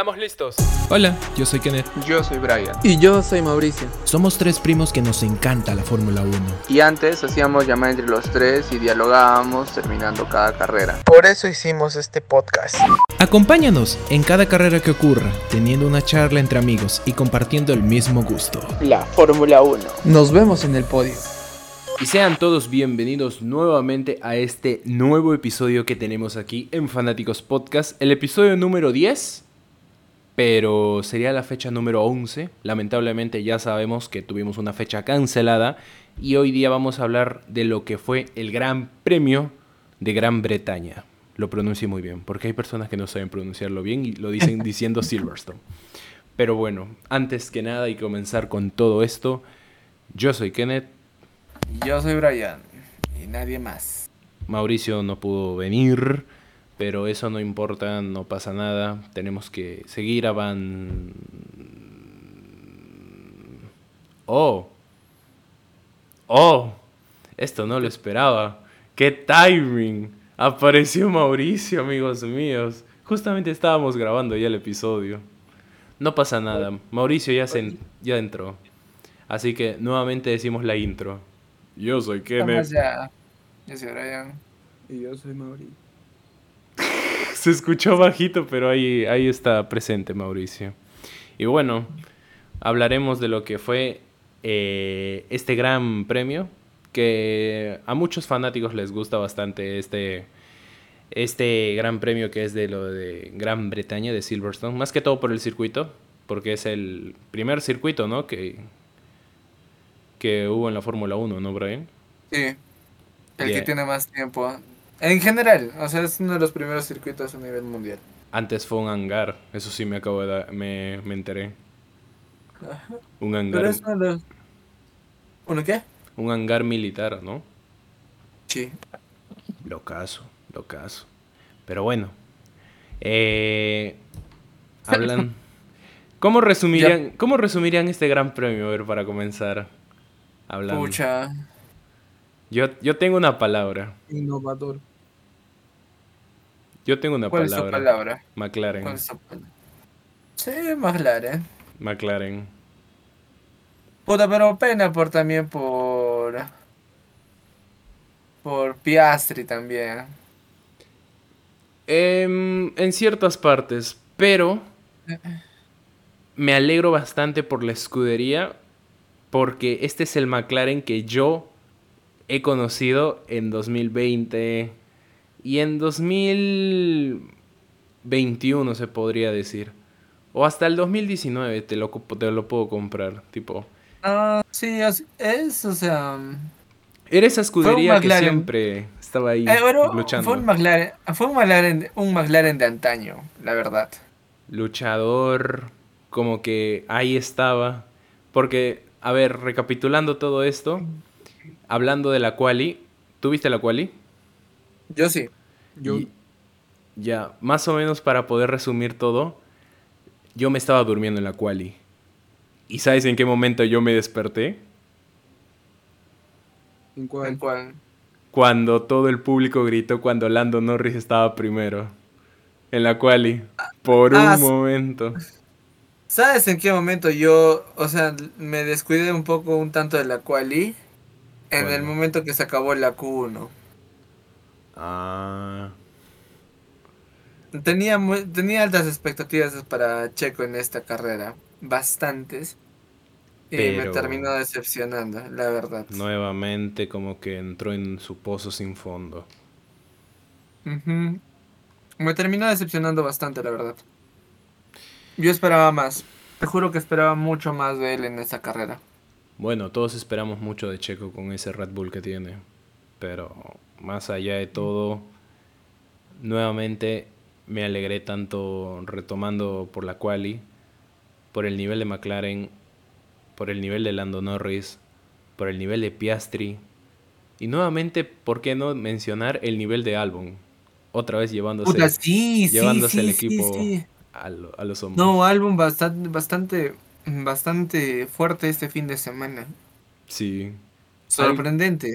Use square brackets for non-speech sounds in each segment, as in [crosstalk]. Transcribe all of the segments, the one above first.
Estamos listos. Hola, yo soy Kenneth. Yo soy Brian. Y yo soy Mauricio. Somos tres primos que nos encanta la Fórmula 1. Y antes hacíamos llamada entre los tres y dialogábamos terminando cada carrera. Por eso hicimos este podcast. Acompáñanos en cada carrera que ocurra, teniendo una charla entre amigos y compartiendo el mismo gusto. La Fórmula 1. Nos vemos en el podio. Y sean todos bienvenidos nuevamente a este nuevo episodio que tenemos aquí en Fanáticos Podcast, el episodio número 10, pero sería la fecha número 11. Lamentablemente ya sabemos que tuvimos una fecha cancelada y hoy día vamos a hablar de lo que fue el Gran Premio de Gran Bretaña. Lo pronuncio muy bien, porque hay personas que no saben pronunciarlo bien y lo dicen [laughs] diciendo Silverstone. Pero bueno, antes que nada y comenzar con todo esto, yo soy Kenneth. Yo soy Brian. Y nadie más. Mauricio no pudo venir, pero eso no importa, no pasa nada. Tenemos que seguir avan... Oh. Oh. Esto no lo esperaba. ¡Qué timing! Apareció Mauricio, amigos míos. Justamente estábamos grabando ya el episodio. No pasa nada. Mauricio ya, se, ya entró. Así que nuevamente decimos la intro. Yo soy Kenneth. Yo soy Brian. Y yo soy Mauricio. Se escuchó bajito, pero ahí, ahí está presente Mauricio. Y bueno, hablaremos de lo que fue eh, este gran premio, que a muchos fanáticos les gusta bastante este, este gran premio que es de lo de Gran Bretaña, de Silverstone, más que todo por el circuito, porque es el primer circuito, ¿no? Que, que hubo en la Fórmula 1, ¿no, Brian? Sí. El que tiene más tiempo. En general, o sea, es uno de los primeros circuitos a nivel mundial. Antes fue un hangar, eso sí me acabo de dar, me, me enteré. Un hangar, Pero es uno de los... ¿Uno qué? un hangar militar, ¿no? Sí. Lo caso, lo caso. Pero bueno. Eh, hablan. [laughs] ¿Cómo resumirían, ¿Cómo resumirían este gran premio? A ver, para comenzar. Hablando. Pucha. Yo, yo tengo una palabra. Innovador. Yo tengo una ¿Cuál es palabra. su palabra? McLaren. ¿Cuál es su palabra? Sí, McLaren. McLaren. Puta, pero pena por también por. Por Piastri también. Em, en ciertas partes, pero me alegro bastante por la escudería porque este es el McLaren que yo he conocido en 2020 y en 2021 se podría decir. O hasta el 2019 te lo, te lo puedo comprar. Tipo, Ah, sí, es, es, o sea. era esa escudería que siempre estaba ahí eh, bueno, luchando. fue un McLaren, fue un McLaren, un McLaren de antaño, la verdad. luchador, como que ahí estaba. Porque, a ver, recapitulando todo esto, hablando de la quali, ¿tuviste la quali? Yo sí. Y- ya, más o menos para poder resumir todo, yo me estaba durmiendo en la quali. ¿Y sabes en qué momento yo me desperté? ¿En ¿En cuál? Cuando todo el público gritó cuando Lando Norris estaba primero. En la quali. Por un Ah, momento. ¿Sabes en qué momento yo, o sea, me descuidé un poco, un tanto de la quali? En el momento que se acabó la Q1. Ah. Tenía, mu- tenía altas expectativas para Checo en esta carrera, bastantes. Y me terminó decepcionando, la verdad. Nuevamente como que entró en su pozo sin fondo. Me terminó decepcionando bastante, la verdad. Yo esperaba más. Te juro que esperaba mucho más de él en esta carrera. Bueno, todos esperamos mucho de Checo con ese Red Bull que tiene. Pero más allá de todo, nuevamente me alegré tanto retomando por la quali, por el nivel de McLaren, por el nivel de Lando Norris, por el nivel de Piastri. Y nuevamente, ¿por qué no mencionar el nivel de Albon? Otra vez llevándose, Puta, sí, llevándose sí, el sí, equipo. A, lo- a los hombros. No, álbum bastante, bastante, bastante fuerte este fin de semana. Sí. Sorprendente.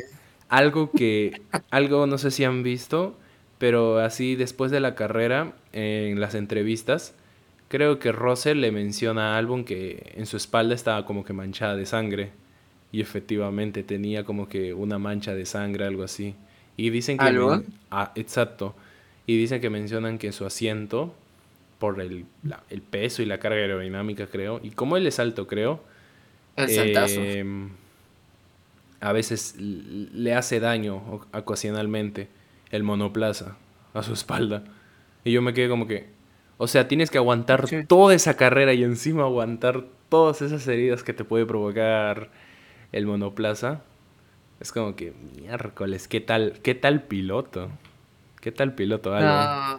Algo que, algo no sé si han visto, pero así después de la carrera, en las entrevistas, creo que Russell le menciona a Albon que en su espalda estaba como que manchada de sangre. Y efectivamente tenía como que una mancha de sangre, algo así. Y dicen que... Ah, exacto. Y dicen que mencionan que su asiento, por el, la- el peso y la carga aerodinámica, creo, y como él es alto, creo, El saltazo. A veces le hace daño ocasionalmente el monoplaza a su espalda. Y yo me quedé como que, o sea, tienes que aguantar Sí. toda esa carrera y encima aguantar todas esas heridas que te puede provocar el monoplaza. Es como que, miércoles, ¿qué tal, qué tal piloto? ¿Qué tal piloto? Ah,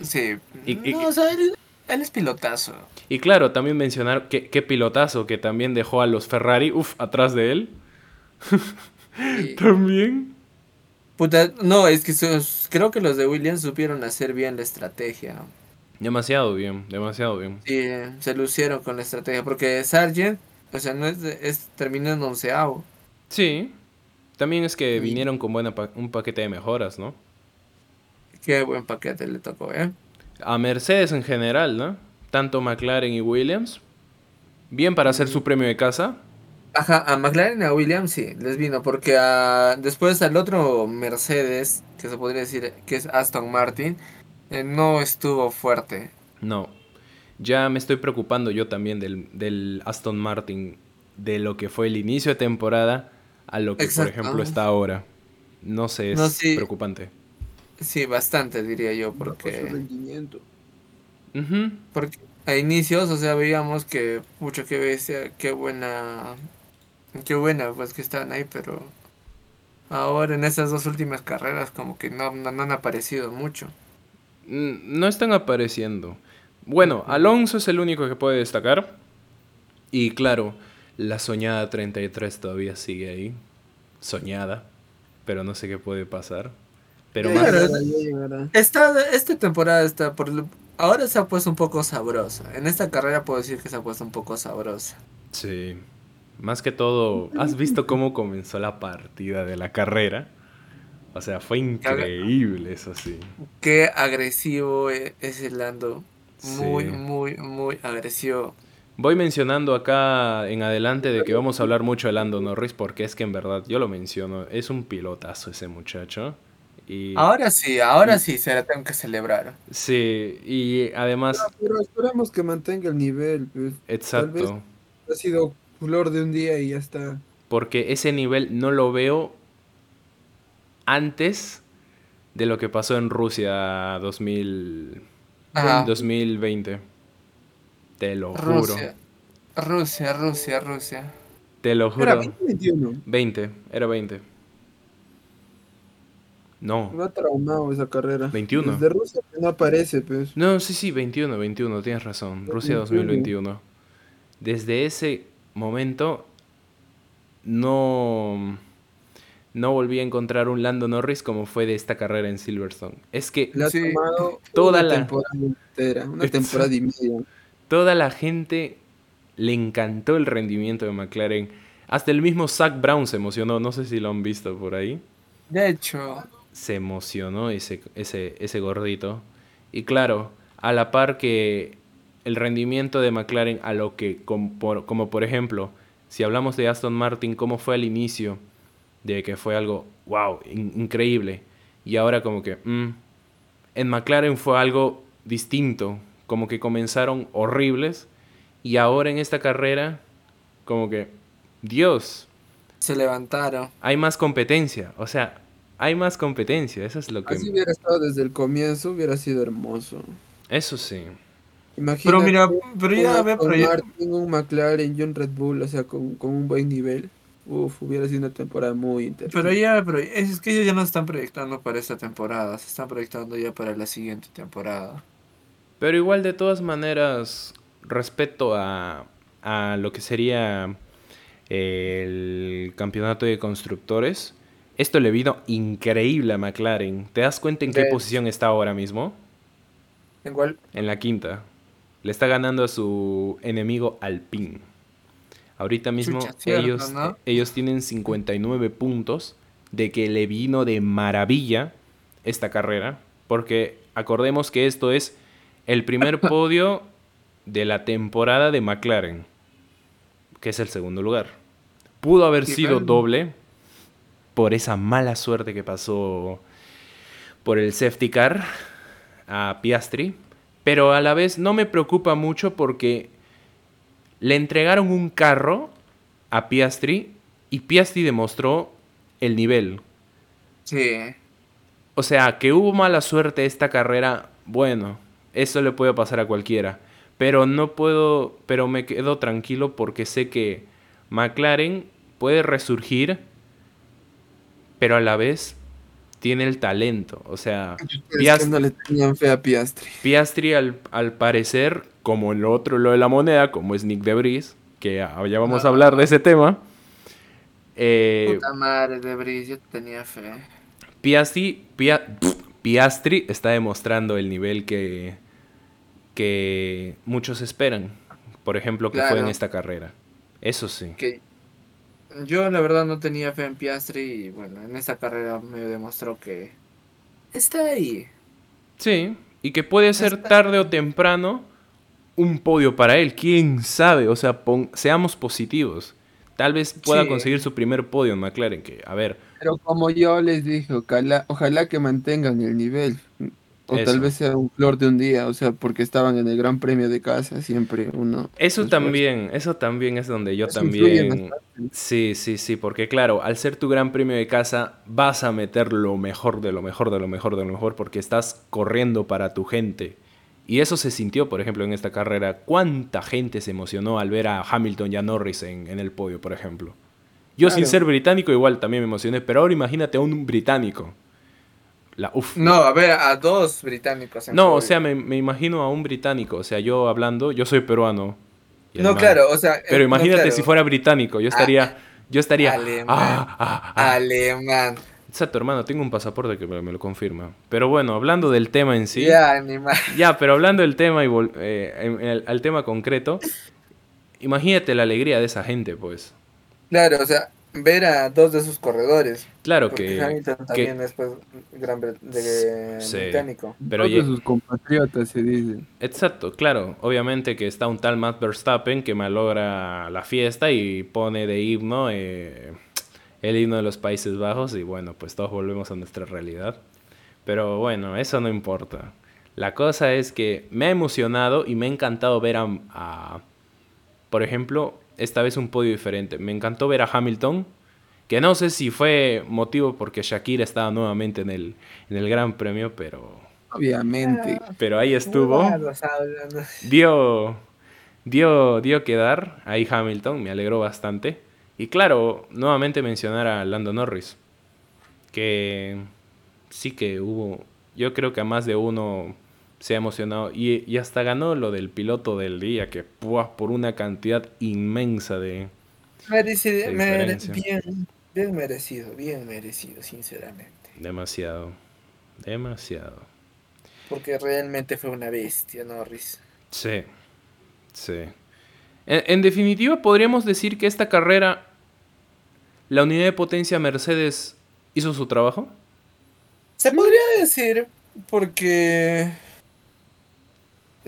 sí. Y- y- no, o sea, él, él es pilotazo. Y claro, también mencionar que- qué pilotazo que también dejó a los Ferrari, uff, atrás de él. También. puta, no, es que sus- creo que los de Williams supieron hacer bien la estrategia. Demasiado bien, demasiado bien. Sí, se lucieron con la estrategia. Porque Sargent, o sea, no es, de- es terminó en onceavo. Sí. También es que Sí. vinieron con buena pa- un paquete de mejoras, ¿no? Qué buen paquete le tocó, ¿eh? A Mercedes en general, ¿no? Tanto McLaren y Williams. Bien para hacer su premio de casa. Ajá, a McLaren y a Williams sí, les vino, porque a, después al otro Mercedes, que se podría decir que es Aston Martin, eh, no estuvo fuerte. No. Ya me estoy preocupando yo también del, del Aston Martin, de lo que fue el inicio de temporada a lo que, Exacto. por ejemplo, está ahora. No sé, es No, sí. preocupante. Sí, bastante diría yo, porque, rendimiento. Porque a inicios, o sea, veíamos que mucho que bestia, qué buena, qué buena, pues que estaban ahí, pero ahora en esas dos últimas carreras como que no, no, no han aparecido mucho. Mm, No están apareciendo. Bueno, Alonso es el único que puede destacar. Y claro, la soñada 33 todavía sigue ahí. Soñada. Pero no sé qué puede pasar. Pero más... Esta, esta temporada está por ahora se ha puesto un poco sabrosa. En esta carrera puedo decir que se ha puesto un poco sabrosa. Sí. Más que todo, ¿has visto cómo comenzó la partida de la carrera? O sea, fue increíble eso sí. Qué agresivo e- es el Lando. Muy, Sí. muy, muy agresivo. Voy mencionando acá en adelante de que vamos a hablar mucho de Lando Norris porque es que en verdad, yo lo menciono, es un pilotazo ese muchacho. Y, Ahora sí, ahora sí se la tengo que celebrar. Sí, y además, Pero esperamos que mantenga el nivel. Pues. exacto, Ha sido flor de un día y ya está. porque ese nivel no lo veo antes de lo que pasó en Rusia 2000, Ajá. 2020. Te lo juro, Rusia. Rusia, Rusia, te lo Era juro. 2021. 20, era 20. No, Me ha traumado esa carrera. 21. Desde Rusia no aparece, pues. No, sí, sí, 21, 21, tienes razón. Rusia 2021. Desde ese momento no, no volví a encontrar un Lando Norris como fue de esta carrera en Silverstone. Es que Le ha Sí. tomado Toda una la- temporada entera, una temporada y media. toda la gente le encantó el rendimiento de McLaren. Hasta el mismo Zach Brown se emocionó, no sé si lo han visto por ahí. De hecho, se emocionó ese, ese, ese gordito. Y claro, a la par que el rendimiento de McLaren a lo que, como por, como por ejemplo, si hablamos de Aston Martin, cómo fue al inicio, de que fue algo, wow, in- increíble. Y ahora como que, mm, en McLaren fue algo distinto, como que comenzaron horribles. Y ahora en esta carrera, como que, Dios, se levantaron. hay más competencia. O sea, hay más competencia. Eso es lo que... Así hubiera estado desde el comienzo, hubiera sido hermoso. Eso sí. Imagínate Pero mira, pero ya ve, ya- Martin, un McLaren y un Red Bull, o sea, con, con un buen nivel. Uf, hubiera sido una temporada muy interesante. Pero ya, pero es que ellos ya no están proyectando para esta temporada, se están proyectando ya para la siguiente temporada. Pero igual de todas maneras, respecto a, a lo que sería el campeonato de constructores, esto le vino increíble a McLaren. ¿Te das cuenta en qué De- posición está ahora mismo? Igual, En la quinta. Le está ganando a su enemigo Alpine. Ahorita mismo Chucha, cierto, ellos, ¿no? ellos tienen 59 puntos de que le vino de maravilla esta carrera. Porque acordemos que esto es el primer [laughs] podio de la temporada de McLaren, que es el segundo lugar. Pudo haber sido doble por esa mala suerte que pasó por el safety car a Piastri, pero a la vez no me preocupa mucho porque le entregaron un carro a Piastri y Piastri demostró el nivel. Sí. O sea, que hubo mala suerte esta carrera, bueno, eso le puede pasar a cualquiera. Pero no puedo, pero me quedo tranquilo porque sé que McLaren puede resurgir, pero a la vez tiene el talento. O sea, Es Piast- que no le tenían fe a Piastri. Piastri al, al parecer, como en lo otro, lo de la moneda, como es Nick Debris, que ya vamos a No. hablar de ese tema. eh, Puta madre de Brice, yo tenía fe. Piastri, Pia- Piastri está demostrando el nivel que, que muchos esperan. Por ejemplo, que fue en esta carrera. Eso sí. Que yo la verdad no tenía fe en Piastri y bueno, en esta carrera me demostró que está ahí. Sí, y que puede ser Está- tarde o temprano un podio para él. ¿Quién sabe? O sea, pon- seamos positivos. Tal vez pueda Sí. conseguir su primer podio en McLaren, que, a ver, Pero como yo les dije, ojalá, ojalá que mantengan el nivel. O Eso. tal vez sea un flor de un día, o sea, porque estaban en el Gran Premio de casa, siempre uno. Eso también, eso también es donde yo Eso también... Sí, sí, sí, porque claro, al ser tu gran premio de casa vas a meter lo mejor de lo mejor de lo mejor de lo mejor porque estás corriendo para tu gente. Y eso se sintió, por ejemplo, en esta carrera. ¿Cuánta gente se emocionó al ver a Hamilton y a Norris en, en el podio, por ejemplo? Yo sin ser británico igual también me emocioné, pero ahora imagínate a un británico. La, uf. No, a ver, a dos británicos. en No, o sea, me, me imagino a un británico. O sea, yo hablando, yo soy peruano. No, alemán. claro, o sea. eh, Pero no, imagínate claro. si fuera británico, yo estaría, yo estaría, Alemán. ah, ah, ah. Alemán. Exacto, hermano, tengo un pasaporte que me, lo confirma. Pero bueno, hablando del tema en sí, Ya, animal. ya, pero hablando del tema y eh, en- en el- al tema concreto, imagínate la alegría de esa gente, pues. Claro, o sea, ver a dos de sus corredores. Claro que, Hamilton que- también es pues gran de Sí. británico. pero Todos ye- sus compatriotas se dicen. exacto, claro, obviamente que está un tal Matt Verstappen que malogra la fiesta y pone de himno eh, el himno de los Países Bajos y bueno, pues todos volvemos a nuestra realidad. Pero bueno, eso no importa. La cosa es que me ha emocionado y me ha encantado ver a, a- por ejemplo, esta vez un podio diferente. Me encantó ver a Hamilton, que no sé si fue motivo porque Shakira estaba nuevamente en el, en el Gran Premio, pero, Obviamente. pero ahí estuvo. Dio, dio, dio que dar ahí Hamilton, me alegró bastante. Y claro, nuevamente mencionar a Lando Norris, que sí que hubo, yo creo que a más de uno se ha emocionado y, y hasta ganó lo del piloto del día, que por una cantidad inmensa de... Merecido, De mere- diferencia. bien, bien merecido, bien merecido, sinceramente. Demasiado, demasiado. Porque realmente fue una bestia, Norris. Sí, sí. En, en definitiva, podríamos decir que esta carrera, la unidad de potencia Mercedes hizo su trabajo. Se podría decir porque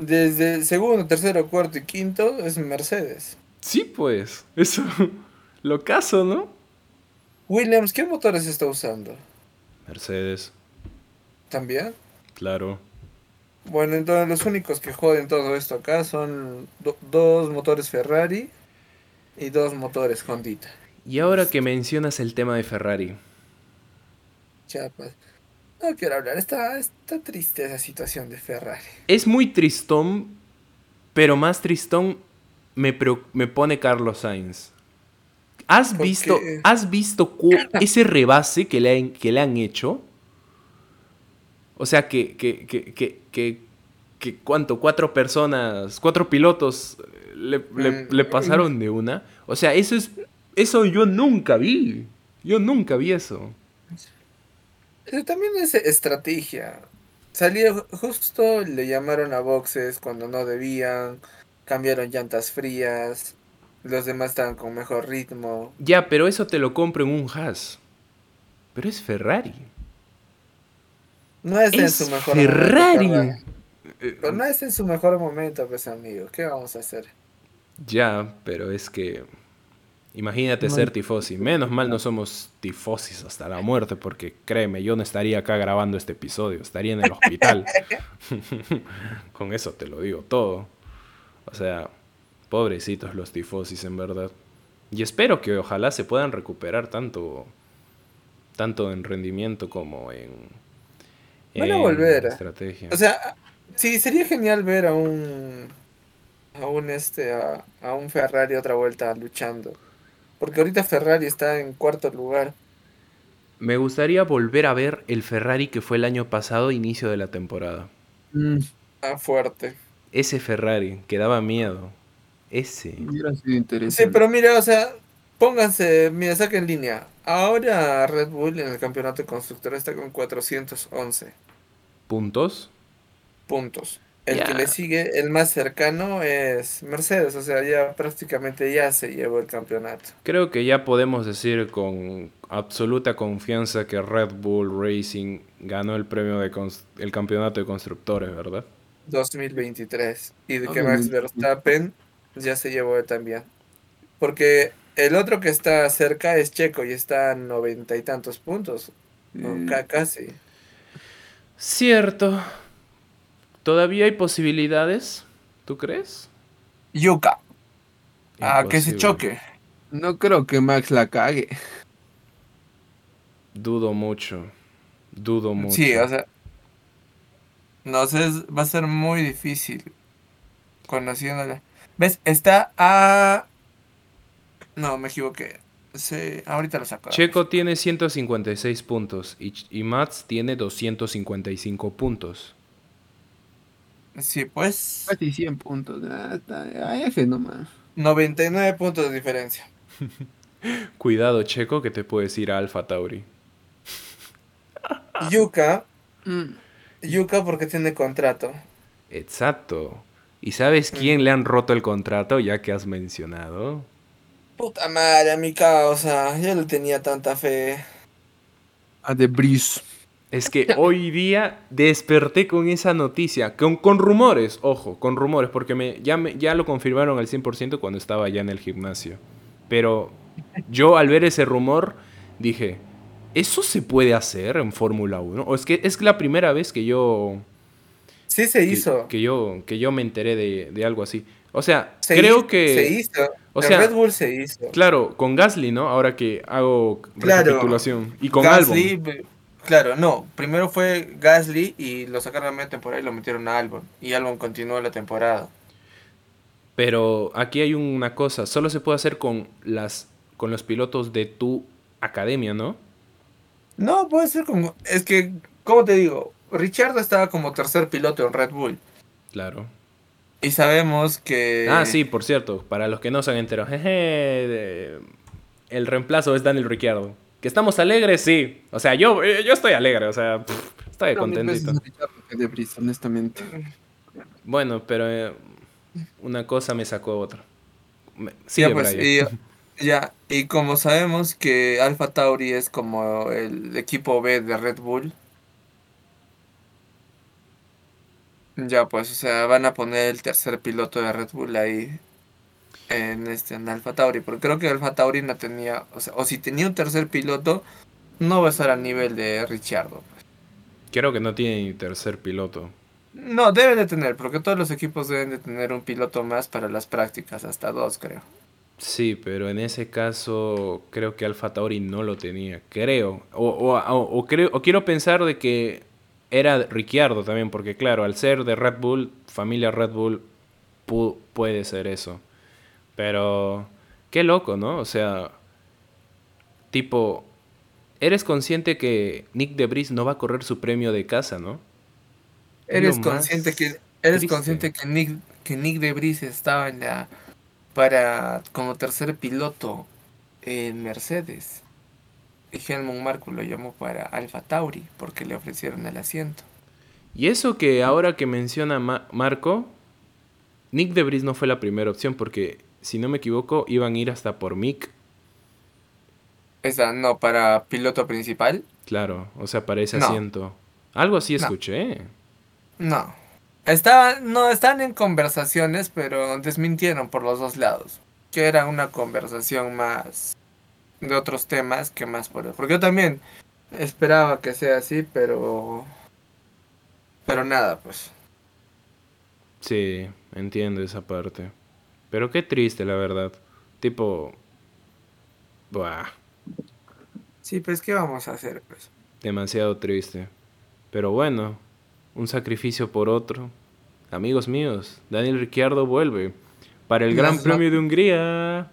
desde segundo, tercero, cuarto y quinto es Mercedes. Sí, pues, eso, [laughs] lo caso, ¿no? Williams, ¿qué motores está usando? Mercedes, ¿También? claro. Bueno, entonces los únicos que joden todo esto acá son do- dos motores Ferrari y dos motores Hondita. Y ahora que mencionas el tema de Ferrari, Chapas. No quiero hablar, está, está triste esa situación de Ferrari. es muy tristón, pero más tristón me, me pone Carlos Sainz. ¿Has ¿Por visto? ¿has visto ese rebase que le, han, que le han hecho? O sea, que, que, que, que, que, que ¿cuánto? Cuatro personas, cuatro pilotos eh, le, le- Mm, le pasaron de una. O sea, eso es, eso yo nunca vi. Yo nunca vi eso. También es estrategia. Salió justo, le llamaron a boxes cuando no debían, cambiaron llantas frías, los demás estaban con mejor ritmo. Ya, pero eso te lo compro en un Haas. Pero es Ferrari. No es en su mejor momento, Ferrari. Ferrari. Eh, Pero no es en su mejor momento, pues amigo. ¿Qué vamos a hacer? Ya, pero es que. Imagínate ser tifosi. Menos mal no somos tifosis hasta la muerte, porque créeme, yo no estaría acá grabando este episodio, estaría en el hospital. [laughs] Con eso te lo digo todo. O sea, pobrecitos los tifosis, en verdad. Y espero que ojalá se puedan recuperar tanto, tanto en rendimiento como en, Van a en volver. estrategia. O sea, sí, sería genial ver a un. A un este. A, a un Ferrari otra vuelta luchando. Porque ahorita Ferrari está en cuarto lugar. Me gustaría volver a ver el Ferrari que fue el año pasado, inicio de la temporada. Mm, Ah, fuerte. Ese Ferrari que daba miedo. Ese. hubiera sido Sí, interesante. pero mira, o sea, pónganse, mira, saquen línea. Ahora Red Bull en el campeonato de constructores está con 411 ¿Puntos? puntos. El que le sigue, el más cercano, es Mercedes. O sea, ya prácticamente ya se llevó el campeonato. Creo que ya podemos decir con absoluta confianza que Red Bull Racing ganó el premio de el campeonato de constructores, ¿verdad? 2023. Y de que Max. Verstappen ya se llevó también. Porque el otro que está cerca es Checo y está a noventa y tantos puntos. ca- casi. Cierto. ¿Todavía hay posibilidades? ¿Tú crees? Yuka. A que se choque. no creo que Max la cague. Dudo mucho. Dudo mucho. Sí, o sea. No sé, va a ser muy difícil. Conociéndola. ¿Ves? Está a. No, me equivoqué. Sí, ahorita lo saco. Checo tiene 156 puntos y, y Mats tiene 255 puntos. Sí, pues. Casi 100 puntos. Ah, a F nomás. 99 puntos de diferencia. [laughs] Cuidado, Checo, que te puedes ir a Alfa Tauri. [laughs] Yuka. Mm, Yuka porque tiene contrato. Exacto. ¿Y sabes quién le han roto el contrato ya que has mencionado? Puta madre, mi causa. Yo le tenía tanta fe. A The Breeze. Es que hoy día desperté con esa noticia, con, con rumores, ojo, con rumores, porque me, ya, me, ya lo confirmaron al 100% cuando estaba ya en el gimnasio. Pero yo al ver ese rumor dije, ¿eso se puede hacer en Fórmula 1? O es que es la primera vez que yo, Sí se que, hizo. que yo, que yo me enteré de, de algo así. O sea, Se creo que... Se hizo. o El sea, Red Bull se hizo. Claro, con Gasly, ¿no? Ahora que hago Claro. recapitulación. Y con Gasly, Albon. Claro, no. Primero fue Gasly y lo sacaron a media temporada y lo metieron a Albon. Y Albon continuó la temporada. Pero aquí hay una cosa, solo se puede hacer con las con los pilotos de tu academia, ¿no? No, puede ser como. Es que, ¿cómo te digo? Richard estaba como tercer piloto en Red Bull. Claro. Y sabemos que. Ah, sí, por cierto, para los que no se han enterado, jeje, de- el reemplazo es Daniel Ricciardo. ¿Que estamos alegres? Sí. O sea, yo, eh, yo estoy alegre, o sea, pff, estoy Pero contentito. The Breeze, honestamente. Bueno, pero eh, una cosa me sacó otra. Me- Sigue, ya, pues, y, ya, y como sabemos que Alpha Tauri es como el equipo B de Red Bull. Ya, pues, o sea, van a poner el tercer piloto de Red Bull ahí en este en Alpha Tauri, porque creo que Alpha Tauri no tenía, o sea, o si tenía un tercer piloto, no va a estar al nivel de Richardo. Creo que no tiene ni tercer piloto. No, debe de tener, porque todos los equipos deben de tener un piloto más para las prácticas, hasta dos creo. Sí, pero en ese caso creo que Alfa Tauri no lo tenía, creo. O, o- o- o creo, o quiero pensar de que era Ricciardo también, porque claro, al ser de Red Bull, familia Red Bull, pu- puede ser eso. Pero qué loco, ¿no? O sea, tipo, eres consciente que Nick DeBris no va a correr su premio de casa, ¿no? Es Eres lo consciente que eres triste. consciente que Nick que Nick Debris estaba en la para como tercer piloto en Mercedes. Y Helmut Marko lo llamó para Alfa Tauri porque le ofrecieron el asiento. Y eso que ahora que menciona Ma- Marco, Nick DeBris no fue la primera opción porque, si no me equivoco, iban a ir hasta por Mick. Esa no para piloto principal. Claro, o sea, para ese No. asiento. Algo así No. escuché. No. Estaban, no, estaban en conversaciones, pero desmintieron por los dos lados. Que era una conversación más de otros temas que más por Porque yo también esperaba que sea así, pero. Pero nada, pues. Sí, entiendo esa parte. Pero qué triste, la verdad. Tipo. Buah, Sí, pues, ¿qué vamos a hacer, pues? demasiado triste. Pero bueno, un sacrificio por otro. Amigos míos, Daniel Ricciardo vuelve para el Gran Premio de Hungría.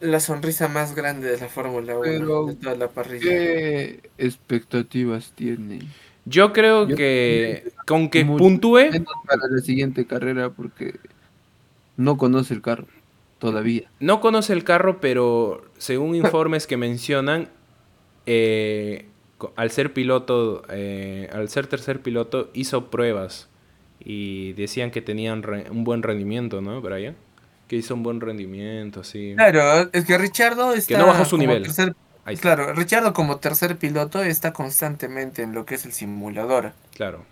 La sonrisa más grande de la Fórmula 1 Pero, de toda la parrilla. ¿Qué expectativas tiene? Yo creo Yo- que con que puntúe, para la siguiente carrera porque no conoce el carro todavía. no conoce el carro, pero según [laughs] informes que mencionan, eh, al ser piloto, eh, al ser tercer piloto, hizo pruebas y decían que tenían re- un buen rendimiento, ¿no, Brian? Que hizo un buen rendimiento, sí. Claro, es que Richardo está. no bajó su como nivel. tercer- claro, Richardo como tercer piloto está constantemente en lo que es el simulador. claro.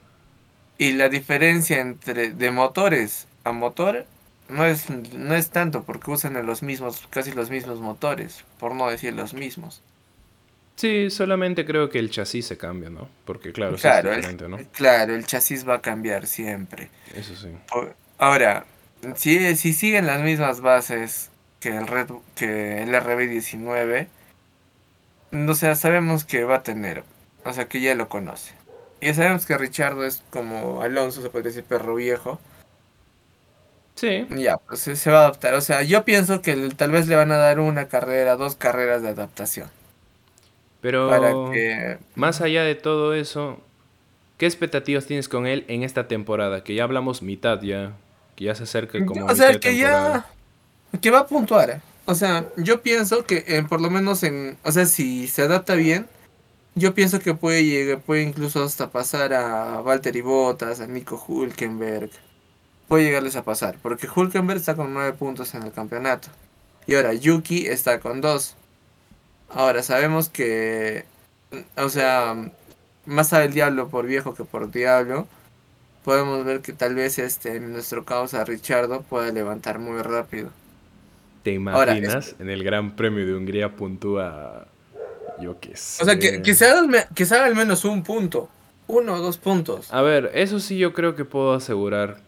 Y la diferencia entre de motores a motor no es, no es tanto porque usan los mismos, casi los mismos motores, por no decir los mismos. Sí, solamente creo que el chasis se cambia, ¿no? Porque claro, Claro, es el- diferente, ¿no? Claro, el chasis va a cambiar siempre. Eso sí. Ahora, si, si siguen las mismas bases que el Red que el RB19, o sea, sabemos que va a tener, o sea, que ya lo conoce. Y ya sabemos que Richardo es como Alonso, se podría decir perro viejo. Sí, Ya, pues se se va a adaptar. O sea, yo pienso que tal vez le van a dar una carrera, dos carreras de adaptación. pero Para que... más allá de todo eso, ¿qué expectativas tienes con él en esta temporada? Que ya hablamos mitad ya, que ya se acerca como o sea, que temporada. ya... Que va a puntuar. O sea, yo pienso que eh, por lo menos en... O sea, si se adapta bien, yo pienso que puede llegar, puede incluso hasta pasar a Valtteri Bottas, a Nico Hulkenberg. Puede llegarles a pasar, porque Hulkenberg está con nueve puntos en el campeonato. Y ahora Yuki está con dos. Ahora sabemos que... O sea, más sabe el diablo por viejo que por diablo. Podemos ver que tal vez este en nuestro causa Richardo pueda levantar muy rápido. ¿Te Ahora, imaginas? En el Gran Premio de Hungría puntúa, yo qué sé. O sea, que, que, se haga, que se haga al menos un punto. Uno o dos puntos. A ver, eso sí yo creo que puedo asegurar.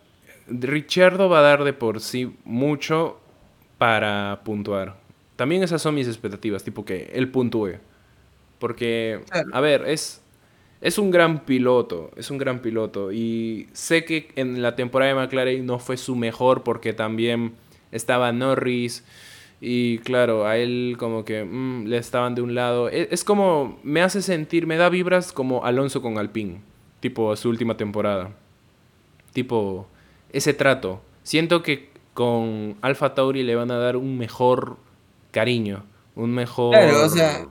Richardo va a dar de por sí mucho para puntuar. También esas son mis expectativas, tipo que él puntúe. Porque, a ver, es, es un gran piloto, es un gran piloto. Y sé que en la temporada de McLaren no fue su mejor porque también estaba Norris. Y claro, a él como que mm, le estaban de un lado. E- Es, como, me hace sentir, me da vibras como Alonso con Alpine, tipo su última temporada. Tipo, ese trato. Siento que con Alpha Tauri le van a dar un mejor cariño, un mejor... Claro, o sea,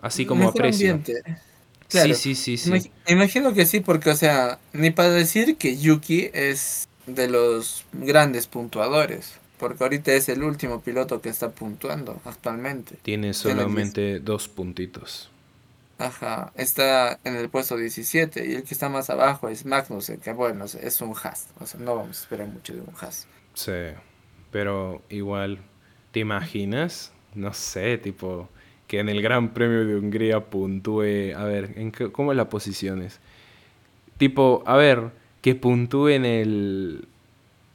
así como mejor aprecio. ambiente. Claro. Sí, sí, sí, sí. Imag- Imagino que sí, porque, o sea, ni para decir que Yuki es de los grandes puntuadores. Porque ahorita es el último piloto que está puntuando actualmente. Tiene solamente dos puntitos. Ajá, está en el puesto 17 y el que está más abajo es Magnussen, que bueno, es- un Haas. O sea, no vamos a esperar mucho de un Haas. Sí, pero igual, ¿te imaginas? No sé, tipo, que en el Gran Premio de Hungría puntúe, a ver, ¿en qué- ¿cómo es la posiciones? Tipo, a ver, que puntúe en el,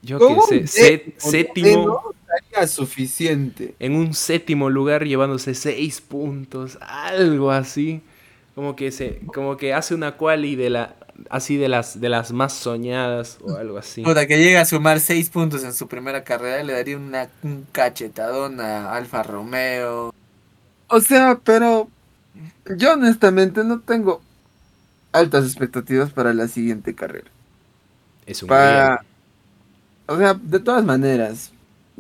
yo qué séptimo, estaría suficiente. en un séptimo lugar llevándose seis puntos, algo así, como que se, como que hace una quali de la, así de las, de las más soñadas o algo así. Puta, que llega a sumar 6 puntos en su primera carrera, le daría una, un cachetadón a Alfa Romeo. O sea, pero yo honestamente no tengo altas expectativas para la siguiente carrera. Es un Para, o sea, de todas maneras,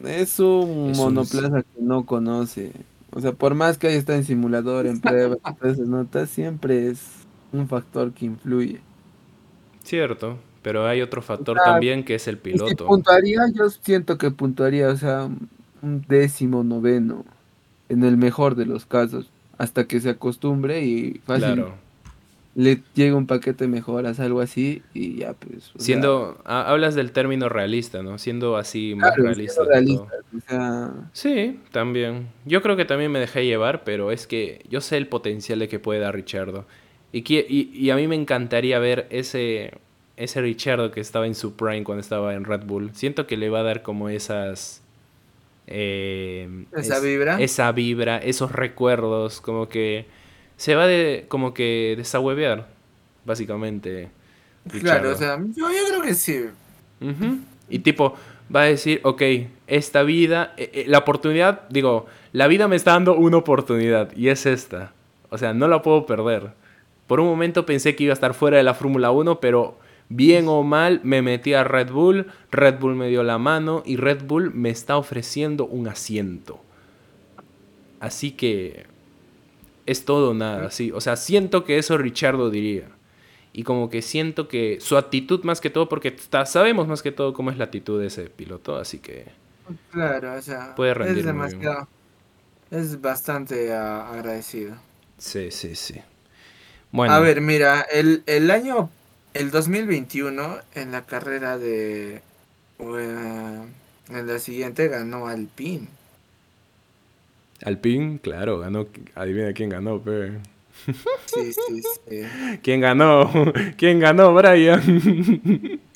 es un Es un- monoplaza que no conoce. O sea, por más que haya estado en simulador, en pruebas, en [laughs] todas esas notas, siempre es un factor que influye. Cierto, pero hay otro factor sea, también que es el Y si piloto. puntuaría, yo siento que puntuaría, o sea, un décimo noveno, en el mejor de los casos, hasta que se acostumbre y fácil. Claro. Le llega un paquete de mejoras, algo así, y ya pues. sea, Siendo, ha- hablas del término realista, ¿no? Siendo así más realista. o sea, Sí, también. Yo creo que también me dejé llevar, pero es que yo sé el potencial de que puede dar Richardo. Y, y a mí me encantaría ver ese, ese Richardo que estaba en su prime cuando estaba en Red Bull. Siento que le va a dar como esas... eh, ¿Esa vibra? Esa vibra, esos recuerdos, como que se va de como que desahuevear, básicamente. Claro, Richardo. o sea, yo, yo creo que sí. Y tipo, va a decir, ok, esta vida, eh, eh, la oportunidad, digo, la vida me está dando una oportunidad y es esta. O sea, no la puedo perder. Por un momento pensé que iba a estar fuera de la Fórmula 1, pero bien o mal me metí a Red Bull, Red Bull me dio la mano y Red Bull me está ofreciendo un asiento. Así que es todo nada, sí. O sea, siento que eso Richardo diría. Y como que siento que su actitud más que todo, porque está- sabemos más que todo cómo es la actitud de ese piloto, así que Claro, o sea, Puede rendir es muy bien. demasiado. Es bastante ah, agradecido. sí, sí, sí. Bueno, A ver, mira, el, el año, el 2021, en la carrera de. eh, en la siguiente ganó Alpine. Alpine, claro, ganó. Adivina quién ganó, pe. Sí, sí, sí. ¿Quién ganó? [laughs] ¿Quién ganó, Brian?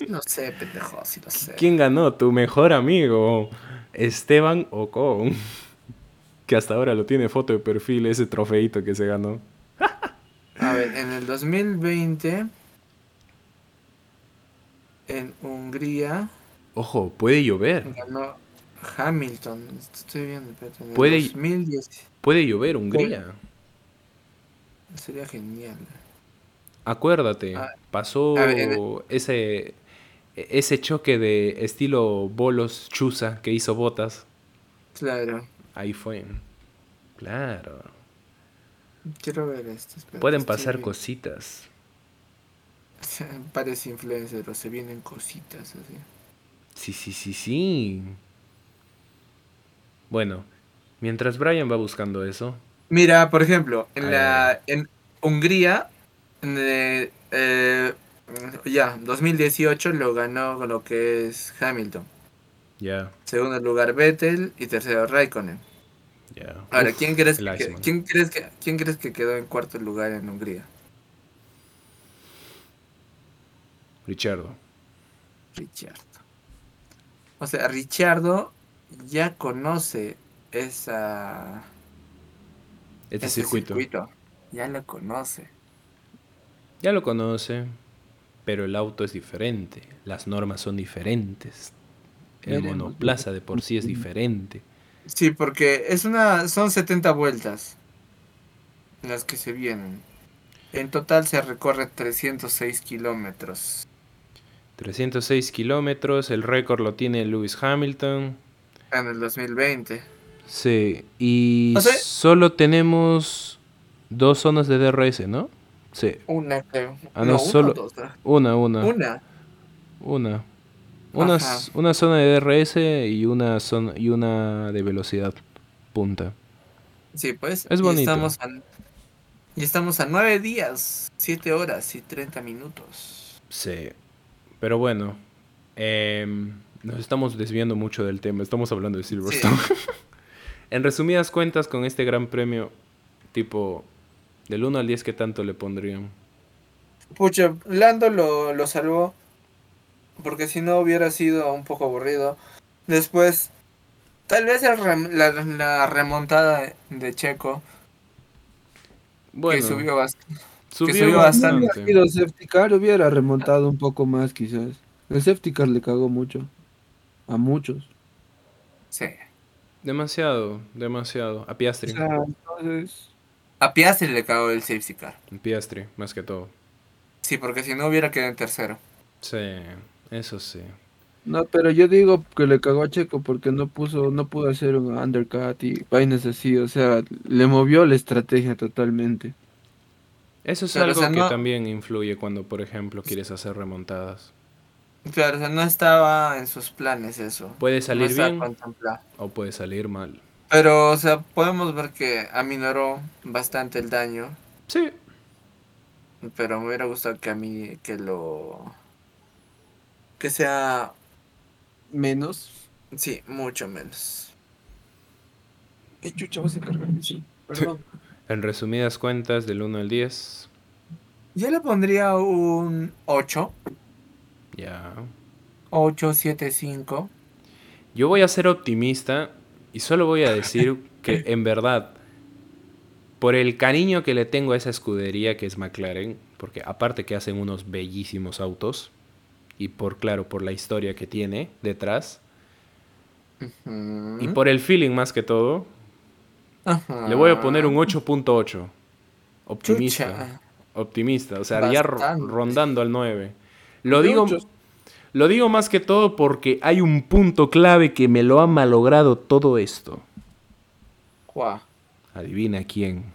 No sé, pendejo, sí lo sé. ¿Quién ganó? Tu mejor amigo, Esteban Ocon. Que hasta ahora lo tiene foto de perfil, ese trofeito que se ganó. A ver, en el 2020, en Hungría, Ojo, puede llover. ganó Hamilton. Estoy viendo, espérate, Puede- 2010. Puede llover Hungría. Sería genial. Acuérdate, Ah, pasó ver, ese, ese choque de estilo bolos chusa que hizo Botas. Claro. Ahí fue. Claro. Quiero ver esto. espérate, Pueden pasar cositas. [laughs] Parece influencer, pero se vienen cositas así. Sí, sí, sí, sí. Bueno, mientras Brian va buscando eso. Mira, por ejemplo, en la en Hungría, en, eh, eh, ya, 2018 lo ganó con lo que es Hamilton. Ya, Segundo lugar Vettel y tercero Raikkonen. ya. Ahora, Uf, ¿quién crees, que. ¿quién, crees que, ¿quién crees que quedó en cuarto lugar en Hungría? Richardo. Richardo. O sea, Richardo ya conoce esa Este ese circuito. Ya lo conoce. Ya lo conoce, pero el auto es diferente. Las normas son diferentes. El monoplaza de por sí es diferente. Sí, porque es una son 70 vueltas las que se vienen. En total se recorre 306 kilómetros. 306 kilómetros, el récord lo tiene Lewis Hamilton. En el 2020. Sí, y solo tenemos dos zonas de DRS, ¿no? Sí, Una, creo. Ah, no, solo- dos, ¿no? una, una, Una. una. Una, zona de DRS y una zona y una de velocidad punta. Sí, pues. Es y bonito. Estamos a, y estamos a 9 días, 7 horas y 30 minutos. Sí. Pero bueno, em, nos estamos desviando mucho del tema. Estamos hablando de Silverstone. [laughs] en resumidas cuentas, con este gran premio, tipo, del 1 al 10, ¿qué tanto le pondrían? Pucha, Lando lo, lo salvó. Porque si no hubiera sido un poco aburrido. Después, tal vez el rem- la, la remontada de Checo. Bueno, que subió bastante. subió, subió bastante. Si el safety car hubiera remontado un poco más, quizás. El safety car le cagó mucho. A muchos. Sí. Demasiado, demasiado. A O Piastri. sea, entonces. A Piastri le cagó el safety car. A Piastri, más que todo. Sí, porque si no hubiera quedado en tercero. Sí, eso sí. No, pero yo digo que le cagó a Checo porque no puso, no pudo hacer un undercut y vainas así, o sea, le movió la estrategia totalmente. Eso es Pero, o algo sea, que no- también influye cuando, por ejemplo, quieres hacer remontadas. Claro, o sea, no estaba en sus planes eso. Puede No salir estaba bien contemplado. o puede salir mal. Pero, o sea, podemos ver que aminoró bastante el daño. Sí, pero me hubiera gustado que a mí, que lo... Que sea, Menos. sí, mucho menos. ¿Qué chucha vas a cargar? Sí, perdón. En resumidas cuentas, del 1 al 10, Yo le pondría un 8, ya. 8, 7, 5. Yo voy a ser optimista y solo voy a decir [laughs] que en verdad, por el cariño que le tengo a esa escudería que es McLaren, porque aparte que hacen unos bellísimos autos, y por claro, por la historia que tiene detrás, y por el feeling más que todo, le voy a poner un 8.8. Optimista. Chucha. Optimista, o sea, ya rondando al 9. Lo De digo, lo digo más que todo porque hay un punto clave que me lo ha malogrado todo esto. Guau, Adivina quién.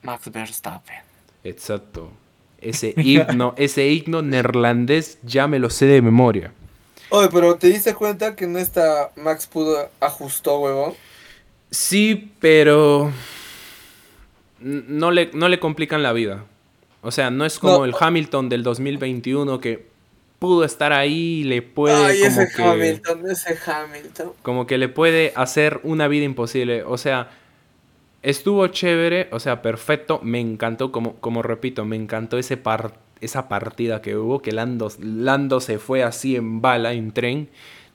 Max Verstappen. Exacto. Ese himno, [laughs] ese himno neerlandés ya me lo sé de memoria. Oye, pero ¿te diste cuenta que no está Max pudo ajustó, huevón? Sí, pero no le, no le complican la vida. O sea, no es como No. el Hamilton del 2021 que pudo estar ahí y le puede Ay, como ese que, Hamilton, ese Hamilton. como que le puede hacer una vida imposible. O sea, estuvo chévere, o sea, perfecto. Me encantó, como, como repito, me encantó ese par- esa partida que hubo, que Lando, Lando se fue así en bala, en tren,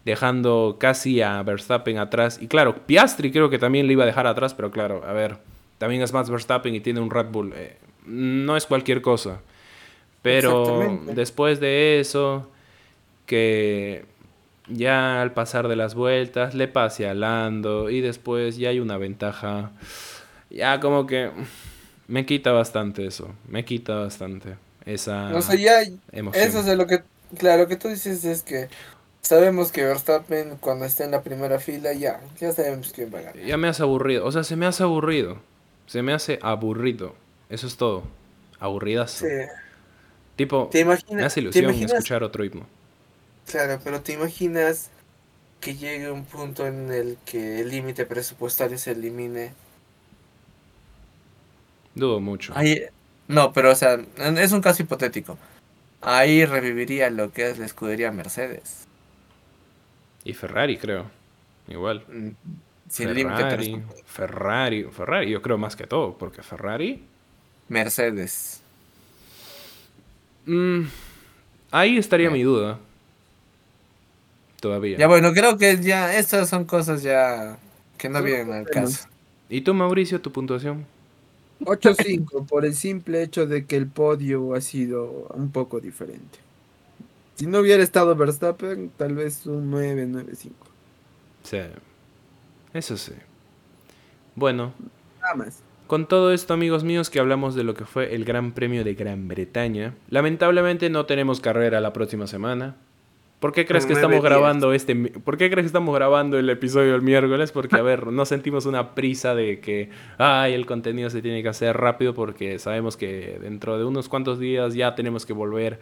dejando casi a Verstappen atrás. Y claro, Piastri creo que también le iba a dejar atrás, pero claro, a ver, también es Max Verstappen y tiene un Red Bull. eh, no es cualquier cosa. Pero después de eso, que ya al pasar de las vueltas le pase a Lando y después ya hay una ventaja. Ya como que me quita bastante eso, me quita bastante esa O sea, ya, emoción. eso es lo que, claro, lo que tú dices es que sabemos que Verstappen cuando está en la primera fila, ya, ya sabemos quién va a ganar. Ya me hace aburrido, o sea, se me hace aburrido, se me hace aburrido, eso es todo, aburridazo. Sí. Tipo, ¿Te imaginas? me hace ¿te ilusión imaginas? escuchar otro himno. Claro, pero ¿te imaginas que llegue un punto en el que el límite presupuestario se elimine? Dudo mucho. Ahí, no, pero o sea, es un caso hipotético. Ahí reviviría lo que es la escudería Mercedes. Y Ferrari, creo. Igual. Mm, Sin límite Ferrari, presupuestario. Ferrari, Ferrari, yo creo más que todo, porque Ferrari. Mercedes. mm, ahí estaría mi duda. Todavía. Ya bueno, creo que ya estas son cosas ya que no Son vienen al caso. ¿Y tú, Mauricio, tu puntuación? 8-5 por el simple hecho de que el podio ha sido un poco diferente. Si no hubiera estado Verstappen, tal vez un 9-9-5. Sí. Eso sí. Bueno, Nada más. Con todo esto, amigos míos, que hablamos de lo que fue el Gran Premio de Gran Bretaña. Lamentablemente no tenemos carrera la próxima semana. ¿Por qué crees que Nueve estamos grabando este ¿Por qué crees que estamos grabando el episodio el miércoles? Porque a ver, no sentimos una prisa de que ay, el contenido se tiene que hacer rápido porque sabemos que dentro de unos cuantos días ya tenemos que volver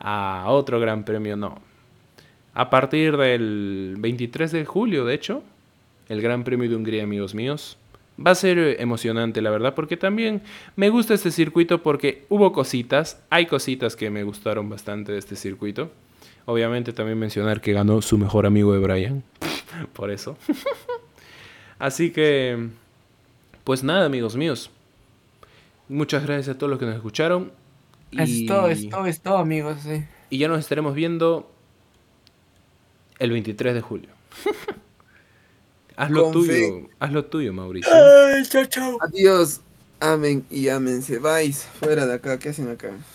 a otro Gran Premio, no. A partir del 23 de julio, de hecho, el Gran Premio de Hungría, amigos míos. Va a ser eh, emocionante, la verdad, porque también me gusta este circuito porque hubo cositas, hay cositas que me gustaron bastante de este circuito. Obviamente también mencionar que ganó su mejor amigo de Brian, [laughs] por eso. [laughs] Así que, pues nada, amigos míos. Muchas gracias a todos los que nos escucharon. Es todo, es todo, es todo, amigos. Sí. y ya nos estaremos viendo el 23 de julio. [laughs] haz lo tuyo, fe. haz lo tuyo, Mauricio. Ay, chao, chao. Adiós. Amen y amense. Vais. Fuera de acá. ¿Qué hacen acá?